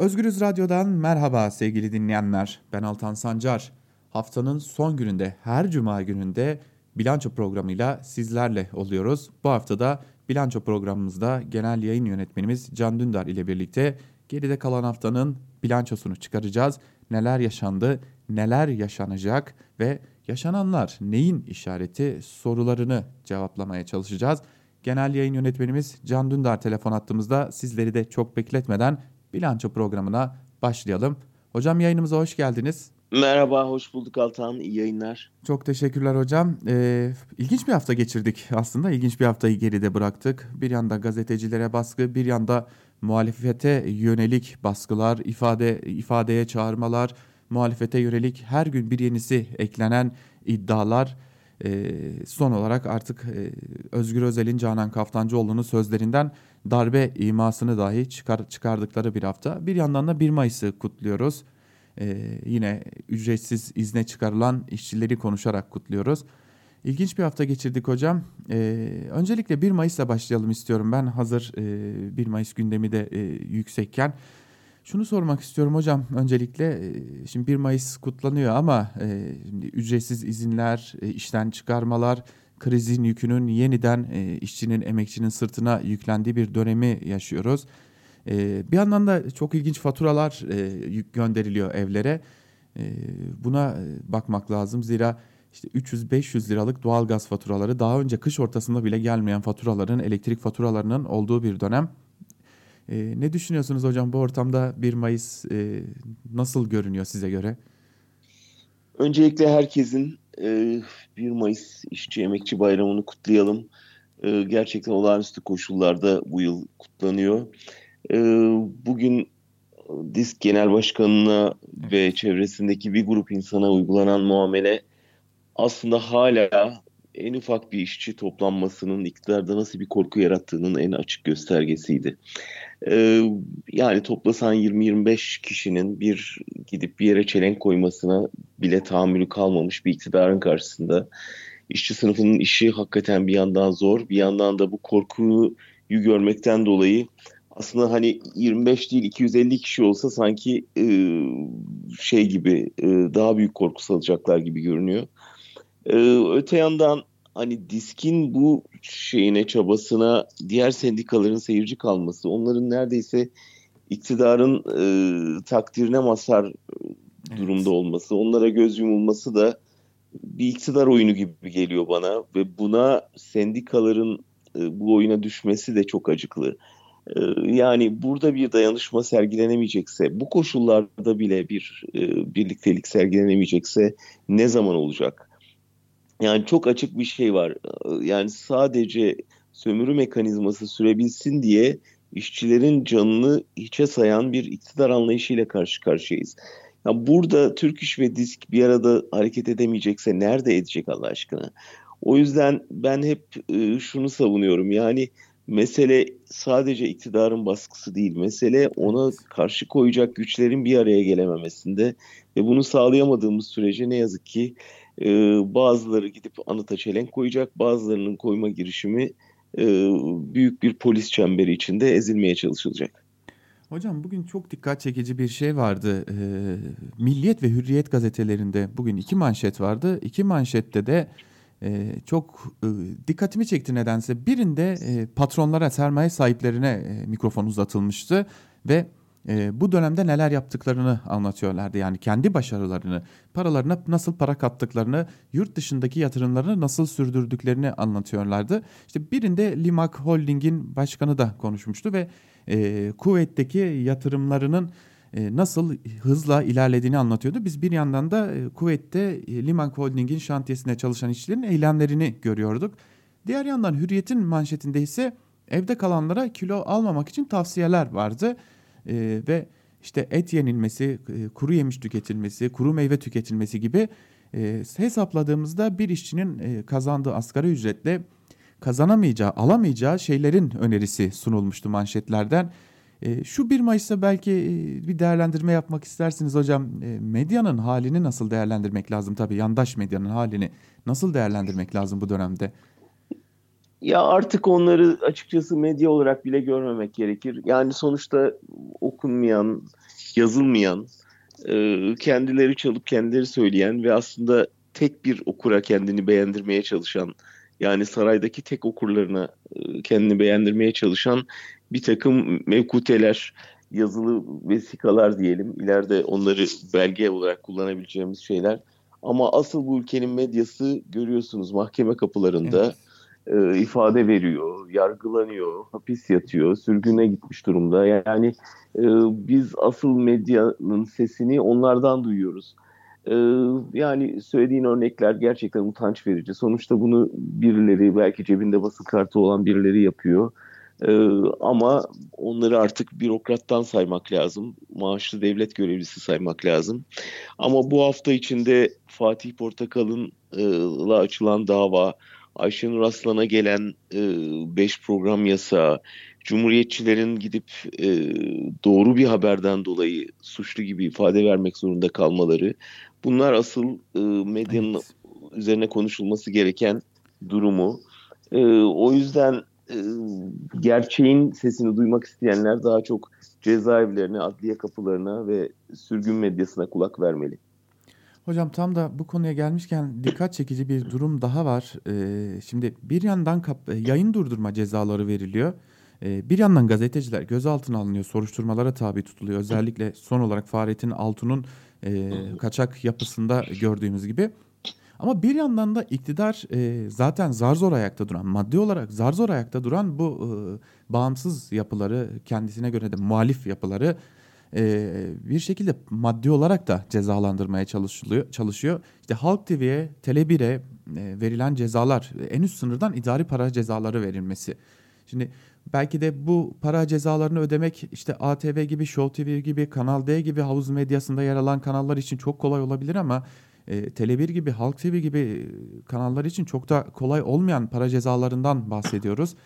Özgürüz Radyo'dan merhaba sevgili dinleyenler. Ben Altan Sancar. Haftanın son gününde her cuma gününde bilanço programıyla sizlerle oluyoruz. Bu haftada bilanço programımızda genel yayın yönetmenimiz Can Dündar ile birlikte geride kalan haftanın bilançosunu çıkaracağız. Neler yaşandı, neler yaşanacak ve yaşananlar neyin işareti sorularını cevaplamaya çalışacağız. Genel yayın yönetmenimiz Can Dündar telefon attığımızda sizleri de çok bekletmeden bilanço programına başlayalım. Hocam yayınımıza hoş geldiniz. Merhaba, hoş bulduk Altan. İyi yayınlar. Çok teşekkürler hocam. Ee, ilginç bir hafta geçirdik aslında. İlginç bir haftayı geride bıraktık. Bir yanda gazetecilere baskı, bir yanda muhalefete yönelik baskılar, ifade ifadeye çağırmalar, muhalefete yönelik her gün bir yenisi eklenen iddialar. Ee, son olarak artık e, Özgür Özel'in Canan Kaftancıoğlu'nun sözlerinden darbe imasını dahi çıkar, çıkardıkları bir hafta. Bir yandan da 1 Mayıs'ı kutluyoruz. Ee, yine ücretsiz izne çıkarılan işçileri konuşarak kutluyoruz. İlginç bir hafta geçirdik hocam. Ee, öncelikle 1 Mayıs'la başlayalım istiyorum ben hazır e, 1 Mayıs gündemi de e, yüksekken. Şunu sormak istiyorum hocam öncelikle e, şimdi 1 Mayıs kutlanıyor ama e, şimdi ücretsiz izinler, e, işten çıkarmalar, krizin yükünün yeniden e, işçinin, emekçinin sırtına yüklendiği bir dönemi yaşıyoruz. E, bir yandan da çok ilginç faturalar e, gönderiliyor evlere. E, buna bakmak lazım zira işte 300-500 liralık doğal gaz faturaları daha önce kış ortasında bile gelmeyen faturaların, elektrik faturalarının olduğu bir dönem. E, ne düşünüyorsunuz hocam bu ortamda 1 Mayıs e, nasıl görünüyor size göre? Öncelikle herkesin e, 1 Mayıs İşçi Emekçi Bayramı'nı kutlayalım. E, gerçekten olağanüstü koşullarda bu yıl kutlanıyor. E, bugün DİSK Genel Başkanı'na ve çevresindeki bir grup insana uygulanan muamele aslında hala en ufak bir işçi toplanmasının iktidarda nasıl bir korku yarattığının en açık göstergesiydi. Ee, yani toplasan 20-25 kişinin bir gidip bir yere çelenk koymasına bile tahammülü kalmamış bir iktidarın karşısında işçi sınıfının işi hakikaten bir yandan zor, bir yandan da bu korkuyu görmekten dolayı aslında hani 25 değil 250 kişi olsa sanki e, şey gibi e, daha büyük korku salacaklar gibi görünüyor. E, öte yandan hani diskin bu şeyine çabasına diğer sendikaların seyirci kalması, onların neredeyse iktidarın e, takdirine mazhar evet. durumda olması, onlara göz yumulması da bir iktidar oyunu gibi geliyor bana ve buna sendikaların e, bu oyuna düşmesi de çok acıklı. E, yani burada bir dayanışma sergilenemeyecekse, bu koşullarda bile bir e, birliktelik sergilenemeyecekse ne zaman olacak? Yani çok açık bir şey var. Yani sadece sömürü mekanizması sürebilsin diye işçilerin canını hiçe sayan bir iktidar anlayışıyla karşı karşıyayız. Ya burada Türk İş ve Disk bir arada hareket edemeyecekse nerede edecek Allah aşkına? O yüzden ben hep e, şunu savunuyorum. Yani mesele sadece iktidarın baskısı değil. Mesele ona karşı koyacak güçlerin bir araya gelememesinde ve bunu sağlayamadığımız sürece ne yazık ki e, bazıları gidip anıta çelenk koyacak, bazılarının koyma girişimi e, büyük bir polis çemberi içinde ezilmeye çalışılacak. Hocam bugün çok dikkat çekici bir şey vardı. E, Milliyet ve Hürriyet gazetelerinde bugün iki manşet vardı. İki manşette de e, çok e, dikkatimi çekti nedense. Birinde e, patronlara, sermaye sahiplerine e, mikrofon uzatılmıştı ve e, bu dönemde neler yaptıklarını anlatıyorlardı. Yani kendi başarılarını, paralarına nasıl para kattıklarını, yurt dışındaki yatırımlarını nasıl sürdürdüklerini anlatıyorlardı. İşte birinde Limak Holding'in başkanı da konuşmuştu ve e, kuvvetteki yatırımlarının e, nasıl hızla ilerlediğini anlatıyordu. Biz bir yandan da e, kuvvette e, Limak Holding'in şantiyesinde çalışan işçilerin eylemlerini görüyorduk. Diğer yandan Hürriyet'in manşetinde ise evde kalanlara kilo almamak için tavsiyeler vardı e, ve işte et yenilmesi, e, kuru yemiş tüketilmesi, kuru meyve tüketilmesi gibi e, hesapladığımızda bir işçinin e, kazandığı asgari ücretle kazanamayacağı, alamayacağı şeylerin önerisi sunulmuştu manşetlerden. E, şu 1 Mayıs'ta belki e, bir değerlendirme yapmak istersiniz hocam. E, medyanın halini nasıl değerlendirmek lazım? Tabii yandaş medyanın halini nasıl değerlendirmek lazım bu dönemde? Ya artık onları açıkçası medya olarak bile görmemek gerekir. Yani sonuçta okunmayan, yazılmayan, e, kendileri çalıp kendileri söyleyen ve aslında tek bir okura kendini beğendirmeye çalışan yani saraydaki tek okurlarına e, kendini beğendirmeye çalışan bir takım mevkuteler, yazılı vesikalar diyelim. İleride onları belge olarak kullanabileceğimiz şeyler. Ama asıl bu ülkenin medyası görüyorsunuz mahkeme kapılarında. Evet e, ifade veriyor, yargılanıyor, hapis yatıyor, sürgüne gitmiş durumda. Yani e, biz asıl medyanın sesini onlardan duyuyoruz. E, yani söylediğin örnekler gerçekten utanç verici. Sonuçta bunu birileri, belki cebinde basın kartı olan birileri yapıyor. Ama onları artık bürokrattan saymak lazım. Maaşlı devlet görevlisi saymak lazım. Ama bu hafta içinde Fatih Portakal'ınla açılan dava, Ayşenur Aslan'a gelen 5 e, program yasağı, Cumhuriyetçilerin gidip e, doğru bir haberden dolayı suçlu gibi ifade vermek zorunda kalmaları, bunlar asıl e, medyanın evet. üzerine konuşulması gereken durumu. E, o yüzden e, gerçeğin sesini duymak isteyenler daha çok cezaevlerine, adliye kapılarına ve sürgün medyasına kulak vermeli. Hocam tam da bu konuya gelmişken dikkat çekici bir durum daha var. Ee, şimdi bir yandan kap- e, yayın durdurma cezaları veriliyor. Ee, bir yandan gazeteciler gözaltına alınıyor, soruşturmalara tabi tutuluyor. Özellikle son olarak Fahrettin Altun'un e, kaçak yapısında gördüğümüz gibi. Ama bir yandan da iktidar e, zaten zar zor ayakta duran, maddi olarak zar zor ayakta duran bu e, bağımsız yapıları, kendisine göre de muhalif yapıları e, bir şekilde maddi olarak da cezalandırmaya çalışılıyor, çalışıyor. İşte Halk TV'ye, Tele1'e e, verilen cezalar, en üst sınırdan idari para cezaları verilmesi. Şimdi belki de bu para cezalarını ödemek işte ATV gibi, Show TV gibi, Kanal D gibi havuz medyasında yer alan kanallar için çok kolay olabilir ama e, Tele1 gibi, Halk TV gibi kanallar için çok da kolay olmayan para cezalarından bahsediyoruz.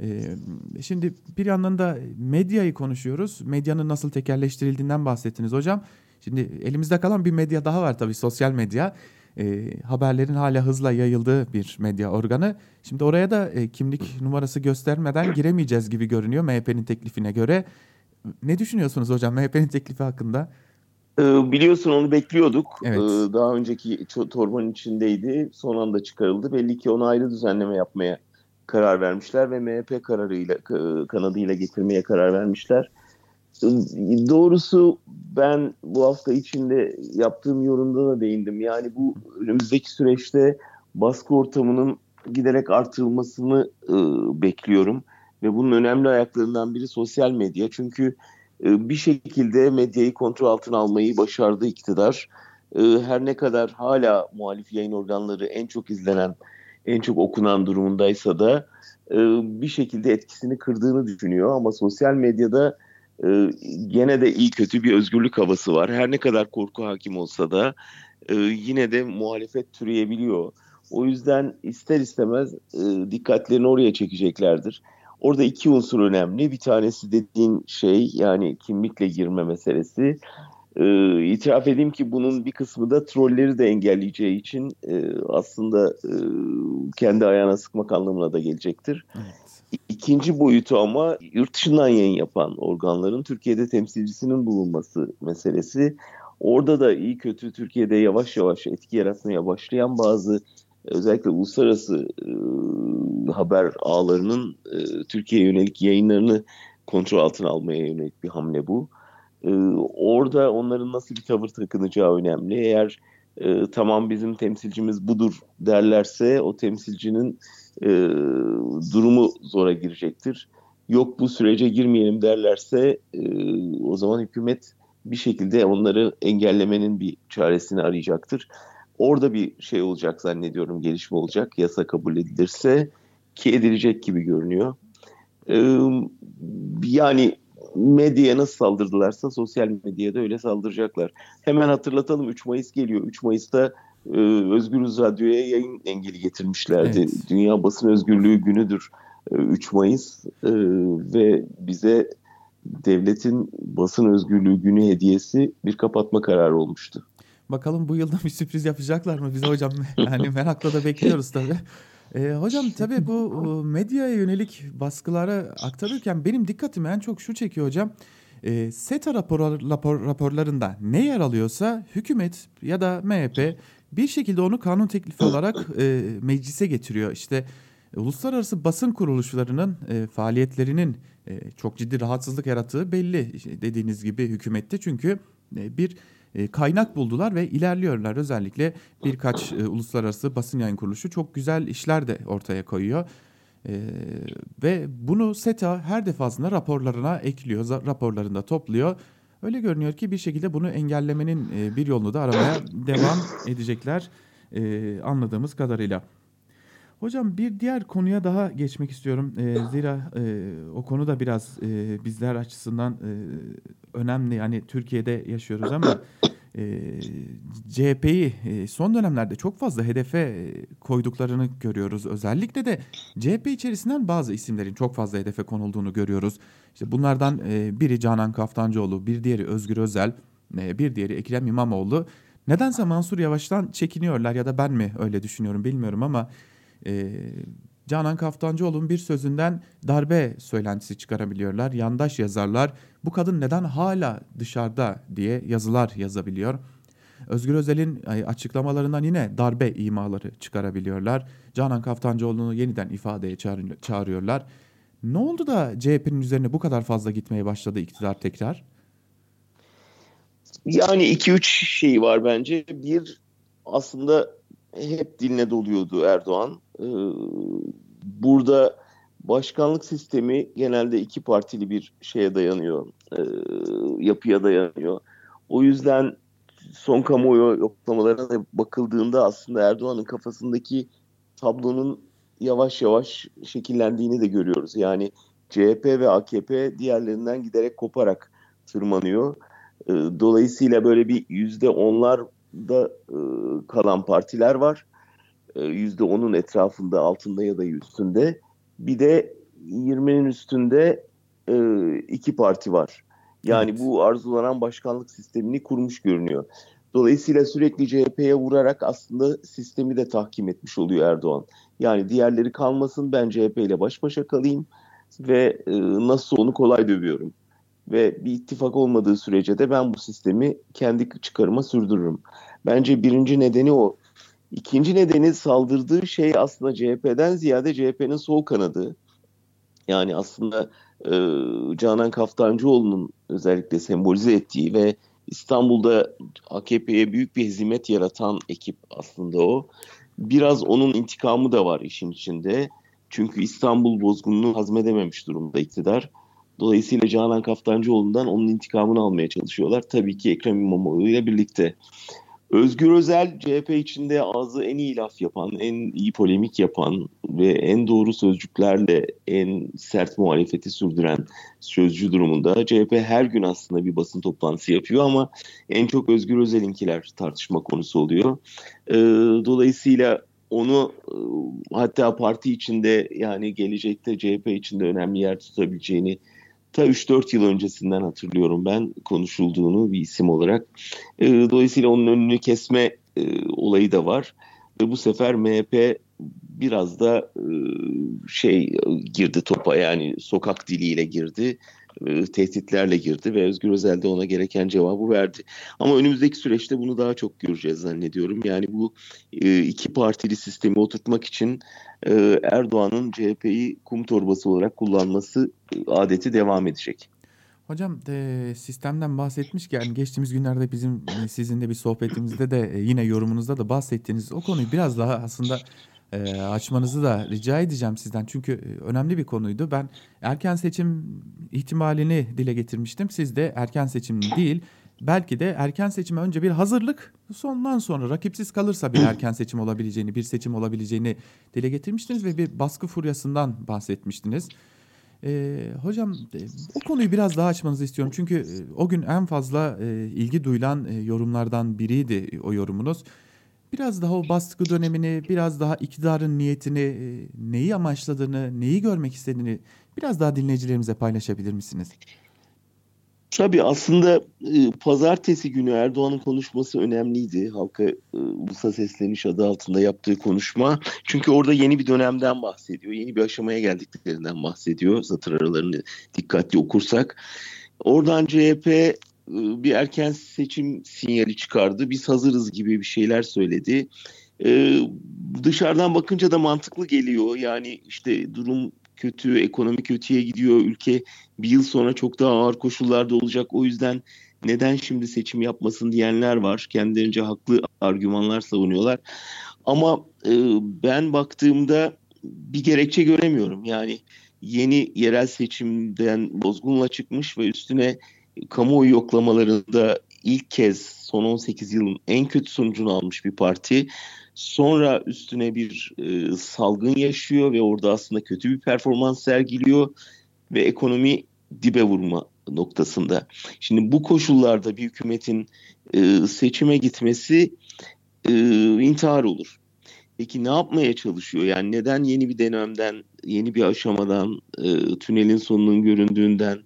Ee, şimdi bir yandan da medyayı konuşuyoruz. Medyanın nasıl tekerleştirildiğinden bahsettiniz hocam. Şimdi elimizde kalan bir medya daha var tabii sosyal medya. E, haberlerin hala hızla yayıldığı bir medya organı. Şimdi oraya da e, kimlik numarası göstermeden giremeyeceğiz gibi görünüyor MHP'nin teklifine göre. Ne düşünüyorsunuz hocam MHP'nin teklifi hakkında? Ee, biliyorsun onu bekliyorduk. Evet. Daha önceki torbanın içindeydi. Son anda çıkarıldı. Belli ki ona ayrı düzenleme yapmaya karar vermişler ve MHP kararıyla kanadıyla getirmeye karar vermişler. Doğrusu ben bu hafta içinde yaptığım yorumda da değindim. Yani bu önümüzdeki süreçte baskı ortamının giderek artırılmasını e, bekliyorum. Ve bunun önemli ayaklarından biri sosyal medya. Çünkü e, bir şekilde medyayı kontrol altına almayı başardı iktidar. Her ne kadar hala muhalif yayın organları en çok izlenen en çok okunan durumundaysa da e, bir şekilde etkisini kırdığını düşünüyor. Ama sosyal medyada e, gene de iyi kötü bir özgürlük havası var. Her ne kadar korku hakim olsa da e, yine de muhalefet türeyebiliyor. O yüzden ister istemez e, dikkatlerini oraya çekeceklerdir. Orada iki unsur önemli. Bir tanesi dediğin şey yani kimlikle girme meselesi. E, itiraf edeyim ki bunun bir kısmı da trolleri de engelleyeceği için e, aslında e, kendi ayağına sıkmak anlamına da gelecektir. Evet. İkinci boyutu ama yurt dışından yayın yapan organların Türkiye'de temsilcisinin bulunması meselesi. Orada da iyi kötü Türkiye'de yavaş yavaş etki yaratmaya başlayan bazı özellikle uluslararası e, haber ağlarının e, Türkiye'ye yönelik yayınlarını kontrol altına almaya yönelik bir hamle bu. Ee, orada onların nasıl bir tavır takınacağı önemli. Eğer e, tamam bizim temsilcimiz budur derlerse o temsilcinin e, durumu zora girecektir. Yok bu sürece girmeyelim derlerse e, o zaman hükümet bir şekilde onları engellemenin bir çaresini arayacaktır. Orada bir şey olacak zannediyorum, gelişme olacak. Yasa kabul edilirse ki edilecek gibi görünüyor. Ee, yani medyaya nasıl saldırdılarsa sosyal medyaya da öyle saldıracaklar. Hemen hatırlatalım 3 Mayıs geliyor. 3 Mayıs'ta e, Özgürüz Radyo'ya yayın engeli getirmişlerdi. Evet. Dünya Basın Özgürlüğü günüdür e, 3 Mayıs e, ve bize devletin basın özgürlüğü günü hediyesi bir kapatma kararı olmuştu. Bakalım bu yılda bir sürpriz yapacaklar mı bize hocam? Yani merakla da bekliyoruz tabii. E, hocam tabii bu medyaya yönelik baskılara aktarırken benim dikkatimi en çok şu çekiyor hocam. E, SETA rapor, rapor, raporlarında ne yer alıyorsa hükümet ya da MHP bir şekilde onu kanun teklifi olarak e, meclise getiriyor. İşte uluslararası basın kuruluşlarının e, faaliyetlerinin e, çok ciddi rahatsızlık yarattığı belli dediğiniz gibi hükümette çünkü e, bir e, kaynak buldular ve ilerliyorlar. Özellikle birkaç e, uluslararası basın yayın kuruluşu çok güzel işler de ortaya koyuyor. E, ve bunu SETA her defasında raporlarına ekliyor, raporlarında topluyor. Öyle görünüyor ki bir şekilde bunu engellemenin e, bir yolunu da aramaya devam edecekler e, anladığımız kadarıyla. Hocam bir diğer konuya daha geçmek istiyorum. E, zira e, o konu da biraz e, bizler açısından e, önemli. Yani Türkiye'de yaşıyoruz ama e, CHP'yi e, son dönemlerde çok fazla hedefe koyduklarını görüyoruz. Özellikle de CHP içerisinden bazı isimlerin çok fazla hedefe konulduğunu görüyoruz. İşte bunlardan e, biri Canan Kaftancıoğlu, bir diğeri Özgür Özel, e, bir diğeri Ekrem İmamoğlu. Nedense Mansur Yavaş'tan çekiniyorlar ya da ben mi öyle düşünüyorum bilmiyorum ama e, Canan Kaftancıoğlu'nun bir sözünden darbe söylentisi çıkarabiliyorlar. Yandaş yazarlar bu kadın neden hala dışarıda diye yazılar yazabiliyor. Özgür Özel'in açıklamalarından yine darbe imaları çıkarabiliyorlar. Canan Kaftancıoğlu'nu yeniden ifadeye çağırıyorlar. Ne oldu da CHP'nin üzerine bu kadar fazla gitmeye başladı iktidar tekrar? Yani iki üç şey var bence. Bir aslında hep diline doluyordu Erdoğan. Ee, burada başkanlık sistemi genelde iki partili bir şeye dayanıyor, e, yapıya dayanıyor. O yüzden son kamuoyu yoklamalarına bakıldığında aslında Erdoğan'ın kafasındaki tablonun yavaş yavaş şekillendiğini de görüyoruz. Yani CHP ve AKP diğerlerinden giderek koparak tırmanıyor. E, dolayısıyla böyle bir yüzde onlar da e, kalan partiler var. E, yüzde onun etrafında, altında ya da üstünde. Bir de 20'nin üstünde e, iki parti var. Yani evet. bu arzulanan başkanlık sistemini kurmuş görünüyor. Dolayısıyla sürekli CHP'ye vurarak aslında sistemi de tahkim etmiş oluyor Erdoğan. Yani diğerleri kalmasın ben CHP ile baş başa kalayım ve e, nasıl onu kolay dövüyorum. Ve bir ittifak olmadığı sürece de ben bu sistemi kendi çıkarıma sürdürürüm. Bence birinci nedeni o. İkinci nedeni saldırdığı şey aslında CHP'den ziyade CHP'nin sol kanadı. Yani aslında e, Canan Kaftancıoğlu'nun özellikle sembolize ettiği ve İstanbul'da AKP'ye büyük bir hizmet yaratan ekip aslında o. Biraz onun intikamı da var işin içinde. Çünkü İstanbul bozgununu hazmedememiş durumda iktidar. Dolayısıyla Canan Kaftancıoğlu'ndan onun intikamını almaya çalışıyorlar. Tabii ki Ekrem İmamoğlu ile birlikte. Özgür Özel CHP içinde ağzı en iyi laf yapan, en iyi polemik yapan ve en doğru sözcüklerle en sert muhalefeti sürdüren sözcü durumunda. CHP her gün aslında bir basın toplantısı yapıyor ama en çok Özgür Özel'inkiler tartışma konusu oluyor. Ee, dolayısıyla onu e, hatta parti içinde yani gelecekte CHP içinde önemli yer tutabileceğini ta 3-4 yıl öncesinden hatırlıyorum ben konuşulduğunu bir isim olarak. E, dolayısıyla onun önünü kesme e, olayı da var. Ve bu sefer MHP biraz da e, şey girdi topa yani sokak diliyle girdi e, tehditlerle girdi ve Özgür Özel de ona gereken cevabı verdi. Ama önümüzdeki süreçte bunu daha çok göreceğiz zannediyorum. Yani bu e, iki partili sistemi oturtmak için e, Erdoğan'ın CHP'yi kum torbası olarak kullanması adeti devam edecek. Hocam e, sistemden bahsetmişken geçtiğimiz günlerde bizim sizinle bir sohbetimizde de yine yorumunuzda da bahsettiğiniz o konuyu biraz daha aslında e, açmanızı da rica edeceğim sizden. Çünkü e, önemli bir konuydu. Ben erken seçim ihtimalini dile getirmiştim. Siz de erken seçim değil belki de erken seçime önce bir hazırlık sondan sonra rakipsiz kalırsa bir erken seçim olabileceğini, bir seçim olabileceğini dile getirmiştiniz ve bir baskı furyasından bahsetmiştiniz. Ee, hocam e, o konuyu biraz daha açmanızı istiyorum. Çünkü e, o gün en fazla e, ilgi duyulan e, yorumlardan biriydi o yorumunuz. Biraz daha o baskı dönemini, biraz daha iktidarın niyetini, e, neyi amaçladığını, neyi görmek istediğini biraz daha dinleyicilerimize paylaşabilir misiniz? Tabii aslında e, pazartesi günü Erdoğan'ın konuşması önemliydi. Halka e, ulusa sesleniş adı altında yaptığı konuşma. Çünkü orada yeni bir dönemden bahsediyor. Yeni bir aşamaya geldiklerinden bahsediyor. Satır aralarını dikkatli okursak. Oradan CHP bir erken seçim sinyali çıkardı. Biz hazırız gibi bir şeyler söyledi. Ee, dışarıdan bakınca da mantıklı geliyor. Yani işte durum kötü, ekonomi kötüye gidiyor. Ülke bir yıl sonra çok daha ağır koşullarda olacak. O yüzden neden şimdi seçim yapmasın diyenler var. Kendilerince haklı argümanlar savunuyorlar. Ama e, ben baktığımda bir gerekçe göremiyorum. Yani yeni yerel seçimden bozgunla çıkmış ve üstüne kamuoyu yoklamalarında ilk kez son 18 yılın en kötü sonucunu almış bir parti. Sonra üstüne bir e, salgın yaşıyor ve orada aslında kötü bir performans sergiliyor ve ekonomi dibe vurma noktasında. Şimdi bu koşullarda bir hükümetin e, seçime gitmesi e, intihar olur. Peki ne yapmaya çalışıyor? Yani neden yeni bir dönemden, yeni bir aşamadan, e, tünelin sonunun göründüğünden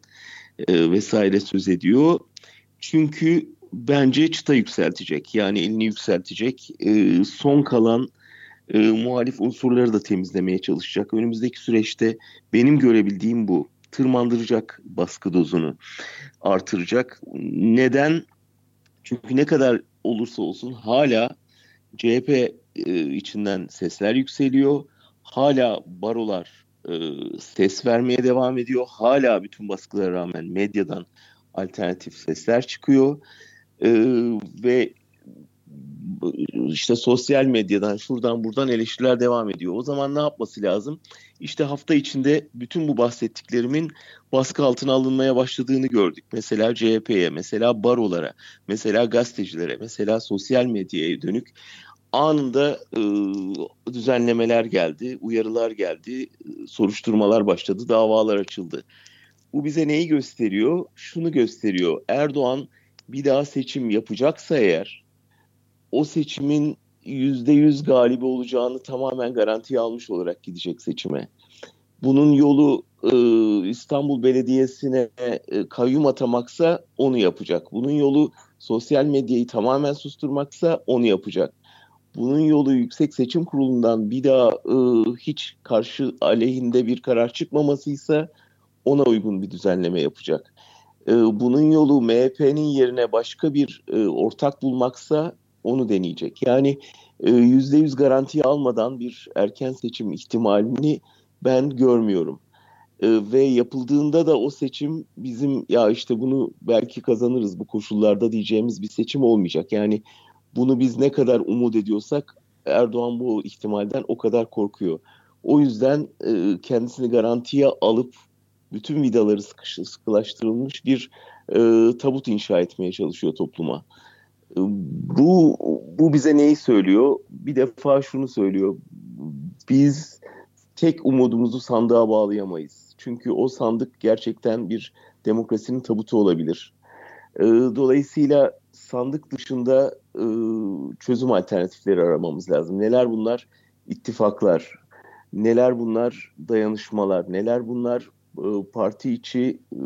e, vesaire söz ediyor? Çünkü bence çıta yükseltecek. Yani elini yükseltecek. E, son kalan e, muhalif unsurları da temizlemeye çalışacak. Önümüzdeki süreçte benim görebildiğim bu. Tırmandıracak baskı dozunu, artıracak. Neden? Çünkü ne kadar olursa olsun hala CHP içinden sesler yükseliyor. Hala barolar e, ses vermeye devam ediyor. Hala bütün baskılara rağmen medyadan alternatif sesler çıkıyor. E, ve işte sosyal medyadan şuradan buradan eleştiriler devam ediyor. O zaman ne yapması lazım? İşte hafta içinde bütün bu bahsettiklerimin baskı altına alınmaya başladığını gördük. Mesela CHP'ye, mesela barolara, mesela gazetecilere, mesela sosyal medyaya dönük anında e, düzenlemeler geldi, uyarılar geldi, soruşturmalar başladı, davalar açıldı. Bu bize neyi gösteriyor? Şunu gösteriyor. Erdoğan bir daha seçim yapacaksa eğer o seçimin yüzde yüz galibi olacağını tamamen garantiye almış olarak gidecek seçime. Bunun yolu e, İstanbul Belediyesi'ne e, kayyum atamaksa onu yapacak. Bunun yolu sosyal medyayı tamamen susturmaksa onu yapacak. Bunun yolu Yüksek Seçim Kurulu'ndan bir daha e, hiç karşı aleyhinde bir karar çıkmamasıysa ona uygun bir düzenleme yapacak. E, bunun yolu MHP'nin yerine başka bir e, ortak bulmaksa onu deneyecek. Yani yüzde yüz garanti almadan bir erken seçim ihtimalini ben görmüyorum. E, ve yapıldığında da o seçim bizim ya işte bunu belki kazanırız bu koşullarda diyeceğimiz bir seçim olmayacak. Yani bunu biz ne kadar umut ediyorsak Erdoğan bu ihtimalden o kadar korkuyor. O yüzden e, kendisini garantiye alıp bütün vidaları sıkış, sıkılaştırılmış bir e, tabut inşa etmeye çalışıyor topluma. E, bu bu bize neyi söylüyor? Bir defa şunu söylüyor. Biz tek umudumuzu sandığa bağlayamayız. Çünkü o sandık gerçekten bir demokrasinin tabutu olabilir. E, dolayısıyla sandık dışında e, çözüm alternatifleri aramamız lazım. Neler bunlar? İttifaklar. Neler bunlar? Dayanışmalar. Neler bunlar? E, parti içi, e,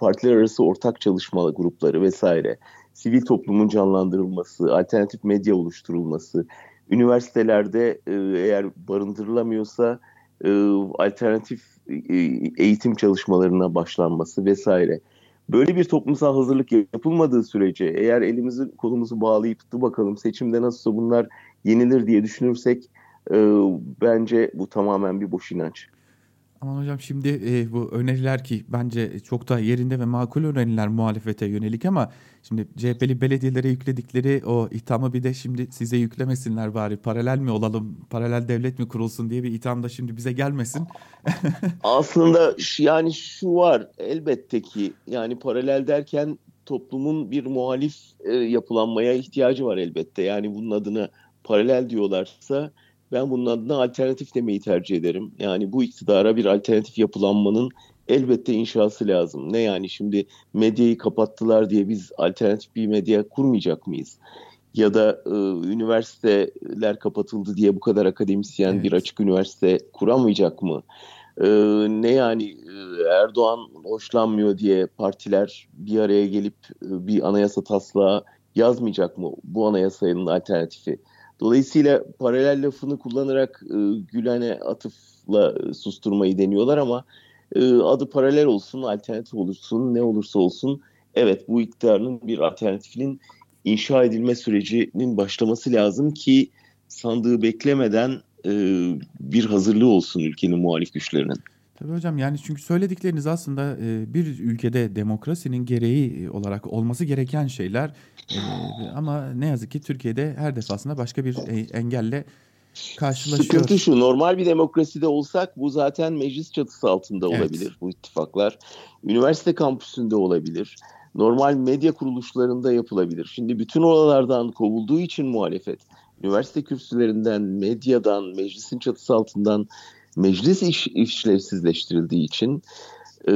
partiler arası ortak çalışma grupları vesaire. Sivil toplumun canlandırılması, alternatif medya oluşturulması, üniversitelerde eğer barındırılamıyorsa alternatif eğitim çalışmalarına başlanması vesaire. Böyle bir toplumsal hazırlık yapılmadığı sürece eğer elimizi kolumuzu bağlayıp dur bakalım seçimde nasılsa bunlar yenilir diye düşünürsek e, bence bu tamamen bir boş inanç. Aman hocam şimdi e, bu öneriler ki bence çok da yerinde ve makul öneriler muhalefete yönelik ama şimdi CHP'li belediyelere yükledikleri o ithamı bir de şimdi size yüklemesinler bari paralel mi olalım paralel devlet mi kurulsun diye bir itham da şimdi bize gelmesin. Aslında yani şu var elbette ki yani paralel derken toplumun bir muhalif e, yapılanmaya ihtiyacı var elbette yani bunun adına paralel diyorlarsa ben bunun adına alternatif demeyi tercih ederim. Yani bu iktidara bir alternatif yapılanmanın elbette inşası lazım. Ne yani şimdi medyayı kapattılar diye biz alternatif bir medya kurmayacak mıyız? Ya da e, üniversiteler kapatıldı diye bu kadar akademisyen evet. bir açık üniversite kuramayacak mı? E, ne yani e, Erdoğan hoşlanmıyor diye partiler bir araya gelip e, bir anayasa taslağı yazmayacak mı bu anayasanın alternatifi? Dolayısıyla paralel lafını kullanarak e, Gülen'e atıfla susturmayı deniyorlar ama e, adı paralel olsun, alternatif olursun, ne olursa olsun evet bu iktidarın bir alternatifinin inşa edilme sürecinin başlaması lazım ki sandığı beklemeden e, bir hazırlığı olsun ülkenin muhalif güçlerinin. Tabii hocam yani çünkü söyledikleriniz aslında e, bir ülkede demokrasinin gereği olarak olması gereken şeyler e, ama ne yazık ki Türkiye'de her defasında başka bir e, engelle karşılaşıyoruz. Sıkıntı şu normal bir demokraside olsak bu zaten meclis çatısı altında evet. olabilir bu ittifaklar. Üniversite kampüsünde olabilir. Normal medya kuruluşlarında yapılabilir. Şimdi bütün oralardan kovulduğu için muhalefet üniversite kürsülerinden, medyadan, meclisin çatısı altından meclis iş, işlevsizleştirildiği için e,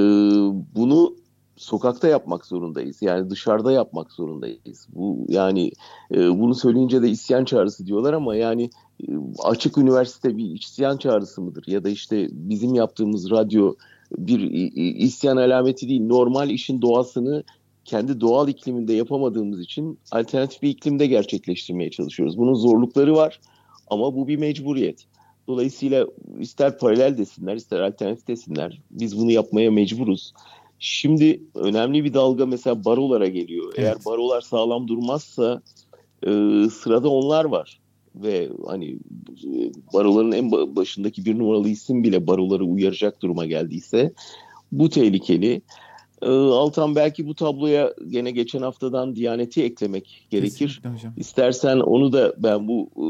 bunu sokakta yapmak zorundayız. Yani dışarıda yapmak zorundayız. Bu yani e, bunu söyleyince de isyan çağrısı diyorlar ama yani e, açık üniversite bir isyan çağrısı mıdır? Ya da işte bizim yaptığımız radyo bir isyan alameti değil. Normal işin doğasını kendi doğal ikliminde yapamadığımız için alternatif bir iklimde gerçekleştirmeye çalışıyoruz. Bunun zorlukları var ama bu bir mecburiyet. Dolayısıyla ister paralel desinler ister alternatif desinler biz bunu yapmaya mecburuz. Şimdi önemli bir dalga mesela barolara geliyor. Evet. Eğer barolar sağlam durmazsa e, sırada onlar var. Ve hani baroların en başındaki bir numaralı isim bile baroları uyaracak duruma geldiyse bu tehlikeli. Ee, Altan belki bu tabloya gene geçen haftadan Diyanet'i eklemek gerekir. İstersen onu da ben bu e,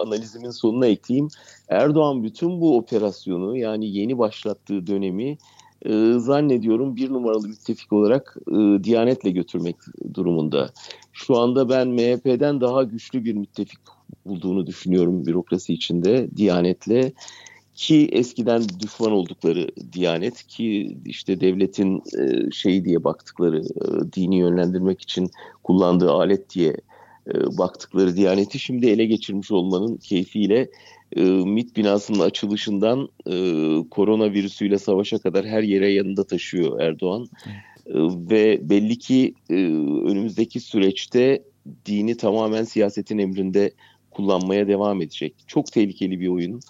analizimin sonuna ekleyeyim. Erdoğan bütün bu operasyonu yani yeni başlattığı dönemi e, zannediyorum bir numaralı müttefik olarak e, Diyanet'le götürmek durumunda. Şu anda ben MHP'den daha güçlü bir müttefik bulduğunu düşünüyorum bürokrasi içinde Diyanet'le ki eskiden düşman oldukları Diyanet ki işte devletin e, şeyi diye baktıkları e, dini yönlendirmek için kullandığı alet diye e, baktıkları Diyaneti şimdi ele geçirmiş olmanın keyfiyle e, MİT binasının açılışından e, koronavirüsüyle savaşa kadar her yere yanında taşıyor Erdoğan. E, ve belli ki önümüzdeki süreçte dini tamamen siyasetin emrinde kullanmaya devam edecek. Çok tehlikeli bir oyun.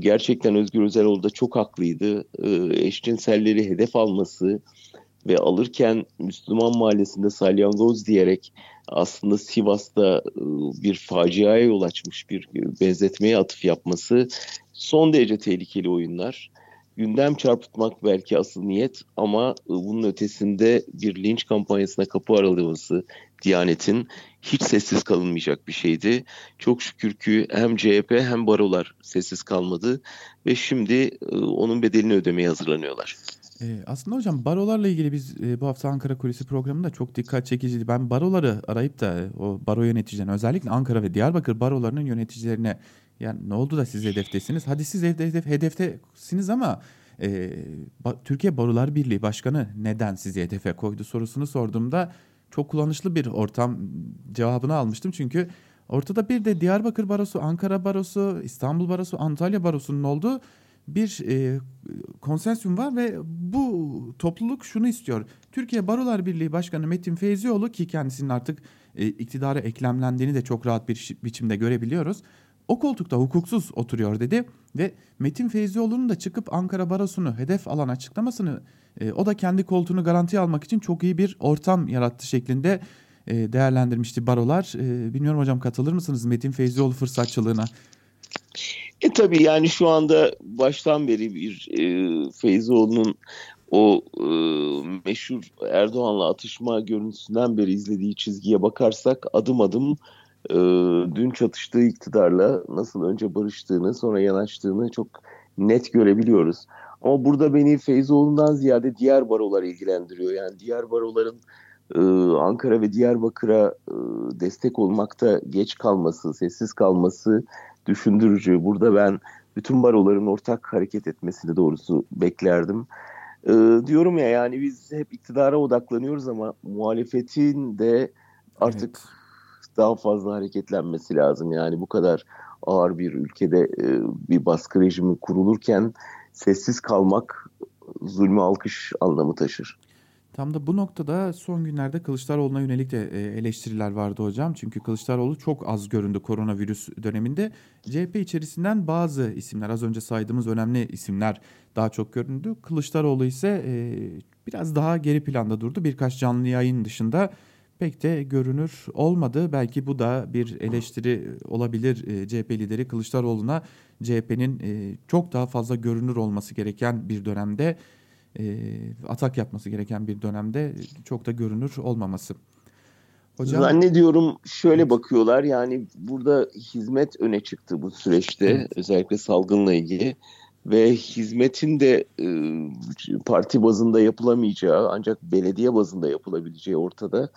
Gerçekten Özgür Özel da çok haklıydı. Eşcinselleri hedef alması ve alırken Müslüman mahallesinde salyangoz diyerek aslında Sivas'ta e, bir faciaya yol açmış bir benzetmeye atıf yapması son derece tehlikeli oyunlar gündem çarpıtmak belki asıl niyet ama e, bunun ötesinde bir linç kampanyasına kapı aralaması Diyanet'in hiç sessiz kalınmayacak bir şeydi. Çok şükür ki hem CHP hem barolar sessiz kalmadı ve şimdi e, onun bedelini ödemeye hazırlanıyorlar. Ee, aslında hocam barolarla ilgili biz e, bu hafta Ankara Kulisi programında çok dikkat çekiciydi. Ben baroları arayıp da e, o baro yöneticilerine özellikle Ankara ve Diyarbakır barolarının yöneticilerine yani ne oldu da siz hedeftesiniz? Hadi siz hedef, hedeftesiniz ama e, ba, Türkiye Barolar Birliği Başkanı neden sizi hedefe koydu sorusunu sorduğumda çok kullanışlı bir ortam cevabını almıştım. Çünkü ortada bir de Diyarbakır Barosu, Ankara Barosu, İstanbul Barosu, Antalya Barosu'nun olduğu bir e, konsensüm var ve bu topluluk şunu istiyor. Türkiye Barolar Birliği Başkanı Metin Feyzioğlu ki kendisinin artık e, iktidara eklemlendiğini de çok rahat bir biçimde görebiliyoruz o koltukta hukuksuz oturuyor dedi ve Metin Feyzioğlu'nun da çıkıp Ankara Barosu'nu hedef alan açıklamasını e, o da kendi koltuğunu garantiye almak için çok iyi bir ortam yarattı şeklinde e, değerlendirmişti barolar. E, bilmiyorum hocam katılır mısınız Metin Feyzioğlu fırsatçılığına? E tabii yani şu anda baştan beri bir e, Feyzoğlu'nun o e, meşhur Erdoğan'la atışma görüntüsünden beri izlediği çizgiye bakarsak adım adım e, dün çatıştığı iktidarla nasıl önce barıştığını sonra yanaştığını çok net görebiliyoruz. Ama burada beni Feyzoğlu'ndan ziyade diğer barolar ilgilendiriyor. Yani diğer baroların e, Ankara ve Diyarbakır'a e, destek olmakta geç kalması, sessiz kalması düşündürücü. Burada ben bütün baroların ortak hareket etmesini doğrusu beklerdim. E, diyorum ya yani biz hep iktidara odaklanıyoruz ama muhalefetin de artık evet daha fazla hareketlenmesi lazım. Yani bu kadar ağır bir ülkede e, bir baskı rejimi kurulurken sessiz kalmak zulmü alkış anlamı taşır. Tam da bu noktada son günlerde Kılıçdaroğlu'na yönelik de e, eleştiriler vardı hocam. Çünkü Kılıçdaroğlu çok az göründü koronavirüs döneminde. CHP içerisinden bazı isimler az önce saydığımız önemli isimler daha çok göründü. Kılıçdaroğlu ise e, biraz daha geri planda durdu. Birkaç canlı yayın dışında pek de görünür olmadı. Belki bu da bir eleştiri olabilir e, CHP lideri Kılıçdaroğlu'na. CHP'nin çok daha fazla görünür olması gereken bir dönemde e, atak yapması gereken bir dönemde çok da görünür olmaması. Hocam, Zannediyorum şöyle bakıyorlar yani burada hizmet öne çıktı bu süreçte evet. özellikle salgınla ilgili ve hizmetin de e, parti bazında yapılamayacağı ancak belediye bazında yapılabileceği ortada.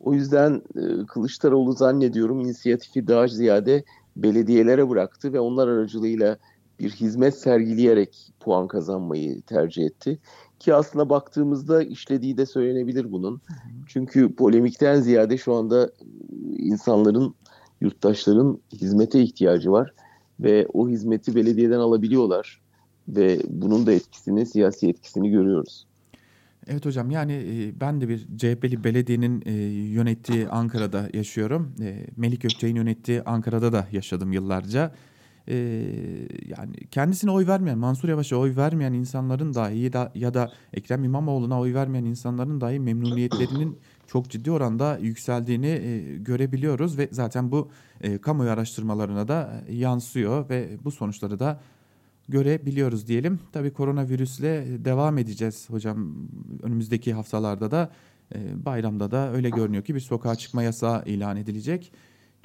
O yüzden e, Kılıçdaroğlu zannediyorum inisiyatifi daha ziyade belediyelere bıraktı ve onlar aracılığıyla bir hizmet sergileyerek puan kazanmayı tercih etti. Ki aslında baktığımızda işlediği de söylenebilir bunun. Çünkü polemikten ziyade şu anda ıı, insanların, yurttaşların hizmete ihtiyacı var. Ve o hizmeti belediyeden alabiliyorlar. Ve bunun da etkisini, siyasi etkisini görüyoruz. Evet hocam yani ben de bir CHP'li belediyenin yönettiği Ankara'da yaşıyorum. Melik Gökçe'nin yönettiği Ankara'da da yaşadım yıllarca e, yani kendisine oy vermeyen, Mansur Yavaş'a oy vermeyen insanların dahi ya da, ya da Ekrem İmamoğlu'na oy vermeyen insanların dahi memnuniyetlerinin çok ciddi oranda yükseldiğini e, görebiliyoruz ve zaten bu e, kamuoyu araştırmalarına da yansıyor ve bu sonuçları da görebiliyoruz diyelim. Tabii koronavirüsle devam edeceğiz hocam önümüzdeki haftalarda da bayramda da öyle görünüyor ki bir sokağa çıkma yasağı ilan edilecek.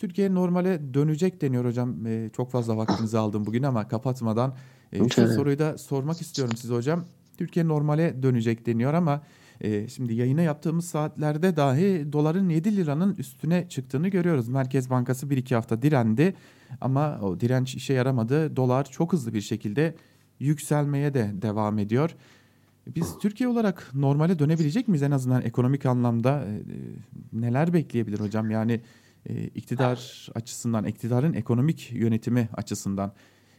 Türkiye normale dönecek deniyor hocam. E, çok fazla vaktinizi aldım bugün ama kapatmadan e, şu soruyu da sormak istiyorum size hocam. Türkiye normale dönecek deniyor ama e, şimdi yayına yaptığımız saatlerde dahi doların 7 liranın üstüne çıktığını görüyoruz. Merkez Bankası 1-2 hafta direndi ama o direnç işe yaramadı. Dolar çok hızlı bir şekilde yükselmeye de devam ediyor. Biz Türkiye olarak normale dönebilecek miyiz en azından ekonomik anlamda? E, neler bekleyebilir hocam? Yani e, iktidar açısından, iktidarın ekonomik yönetimi açısından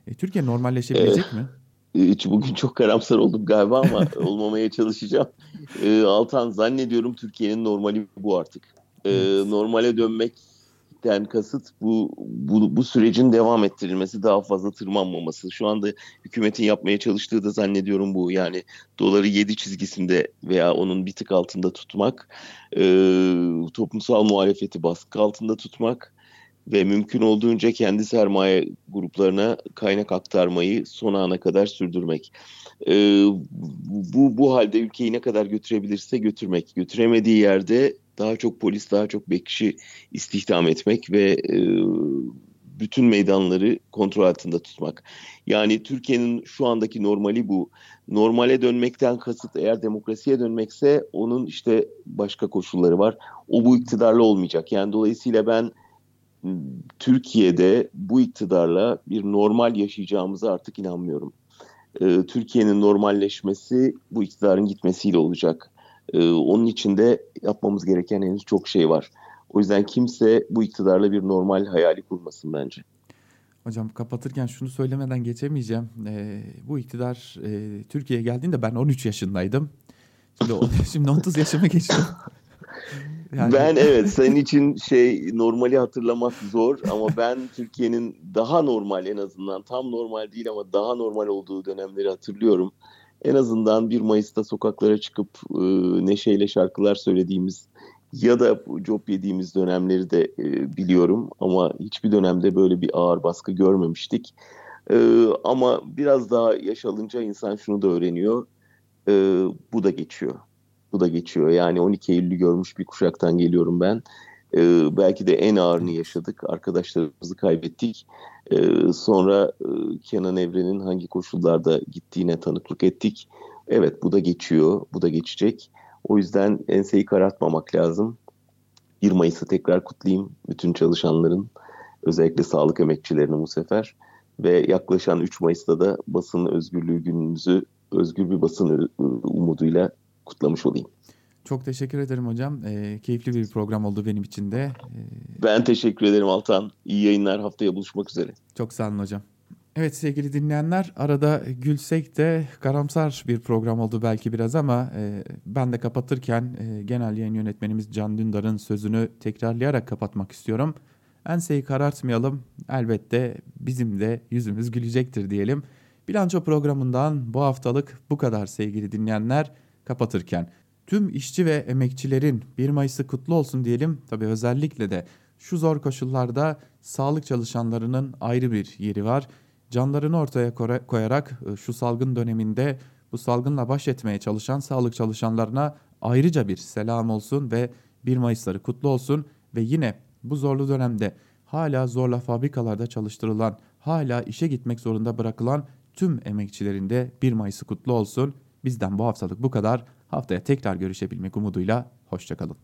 e, Türkiye normalleşebilecek mi? Hiç bugün çok karamsar oldum galiba ama olmamaya çalışacağım. E, Altan zannediyorum Türkiye'nin normali bu artık. E, normale dönmek den kasıt bu, bu bu sürecin devam ettirilmesi, daha fazla tırmanmaması. Şu anda hükümetin yapmaya çalıştığı da zannediyorum bu. Yani doları 7 çizgisinde veya onun bir tık altında tutmak, e, toplumsal muhalefeti baskı altında tutmak ve mümkün olduğunca kendi sermaye gruplarına kaynak aktarmayı son ana kadar sürdürmek. E, bu bu halde ülkeyi ne kadar götürebilirse götürmek. Götüremediği yerde daha çok polis, daha çok bekçi istihdam etmek ve e, bütün meydanları kontrol altında tutmak. Yani Türkiye'nin şu andaki normali bu. Normale dönmekten kasıt eğer demokrasiye dönmekse onun işte başka koşulları var. O bu iktidarla olmayacak. Yani dolayısıyla ben Türkiye'de bu iktidarla bir normal yaşayacağımıza artık inanmıyorum. Ee, Türkiye'nin normalleşmesi bu iktidarın gitmesiyle olacak. Ee, onun için de yapmamız gereken henüz çok şey var. O yüzden kimse bu iktidarla bir normal hayali kurmasın bence. Hocam kapatırken şunu söylemeden geçemeyeceğim. Ee, bu iktidar e, Türkiye'ye geldiğinde ben 13 yaşındaydım. Şimdi, şimdi 30 yaşıma geçtim. Yani... Ben evet senin için şey normali hatırlamak zor ama ben Türkiye'nin daha normal en azından tam normal değil ama daha normal olduğu dönemleri hatırlıyorum en azından 1 Mayıs'ta sokaklara çıkıp e, neşeyle şarkılar söylediğimiz ya da job yediğimiz dönemleri de e, biliyorum ama hiçbir dönemde böyle bir ağır baskı görmemiştik. E, ama biraz daha yaş alınca insan şunu da öğreniyor. E, bu da geçiyor. Bu da geçiyor. Yani 12 Eylül'ü görmüş bir kuşaktan geliyorum ben. E, belki de en ağırını yaşadık. Arkadaşlarımızı kaybettik. E, sonra e, Kenan Evren'in hangi koşullarda gittiğine tanıklık ettik. Evet bu da geçiyor, bu da geçecek. O yüzden enseyi karartmamak lazım. 1 Mayıs'ı tekrar kutlayayım bütün çalışanların, özellikle sağlık emekçilerinin bu sefer. Ve yaklaşan 3 Mayıs'ta da basın özgürlüğü günümüzü özgür bir basın umuduyla kutlamış olayım. Çok teşekkür ederim hocam. E, keyifli bir program oldu benim için de. E, ben teşekkür ederim Altan. İyi yayınlar. Haftaya buluşmak üzere. Çok sağ olun hocam. Evet sevgili dinleyenler arada gülsek de karamsar bir program oldu belki biraz ama e, ben de kapatırken e, genel yayın yönetmenimiz Can Dündar'ın sözünü tekrarlayarak kapatmak istiyorum. Enseyi karartmayalım elbette bizim de yüzümüz gülecektir diyelim. Bilanço programından bu haftalık bu kadar sevgili dinleyenler kapatırken. Tüm işçi ve emekçilerin 1 Mayıs'ı kutlu olsun diyelim. Tabii özellikle de şu zor koşullarda sağlık çalışanlarının ayrı bir yeri var. Canlarını ortaya koyarak e, şu salgın döneminde bu salgınla baş etmeye çalışan sağlık çalışanlarına ayrıca bir selam olsun ve 1 Mayıs'ları kutlu olsun ve yine bu zorlu dönemde hala zorla fabrikalarda çalıştırılan, hala işe gitmek zorunda bırakılan tüm emekçilerin de 1 Mayıs'ı kutlu olsun. Bizden bu haftalık bu kadar. Haftaya tekrar görüşebilmek umuduyla hoşçakalın.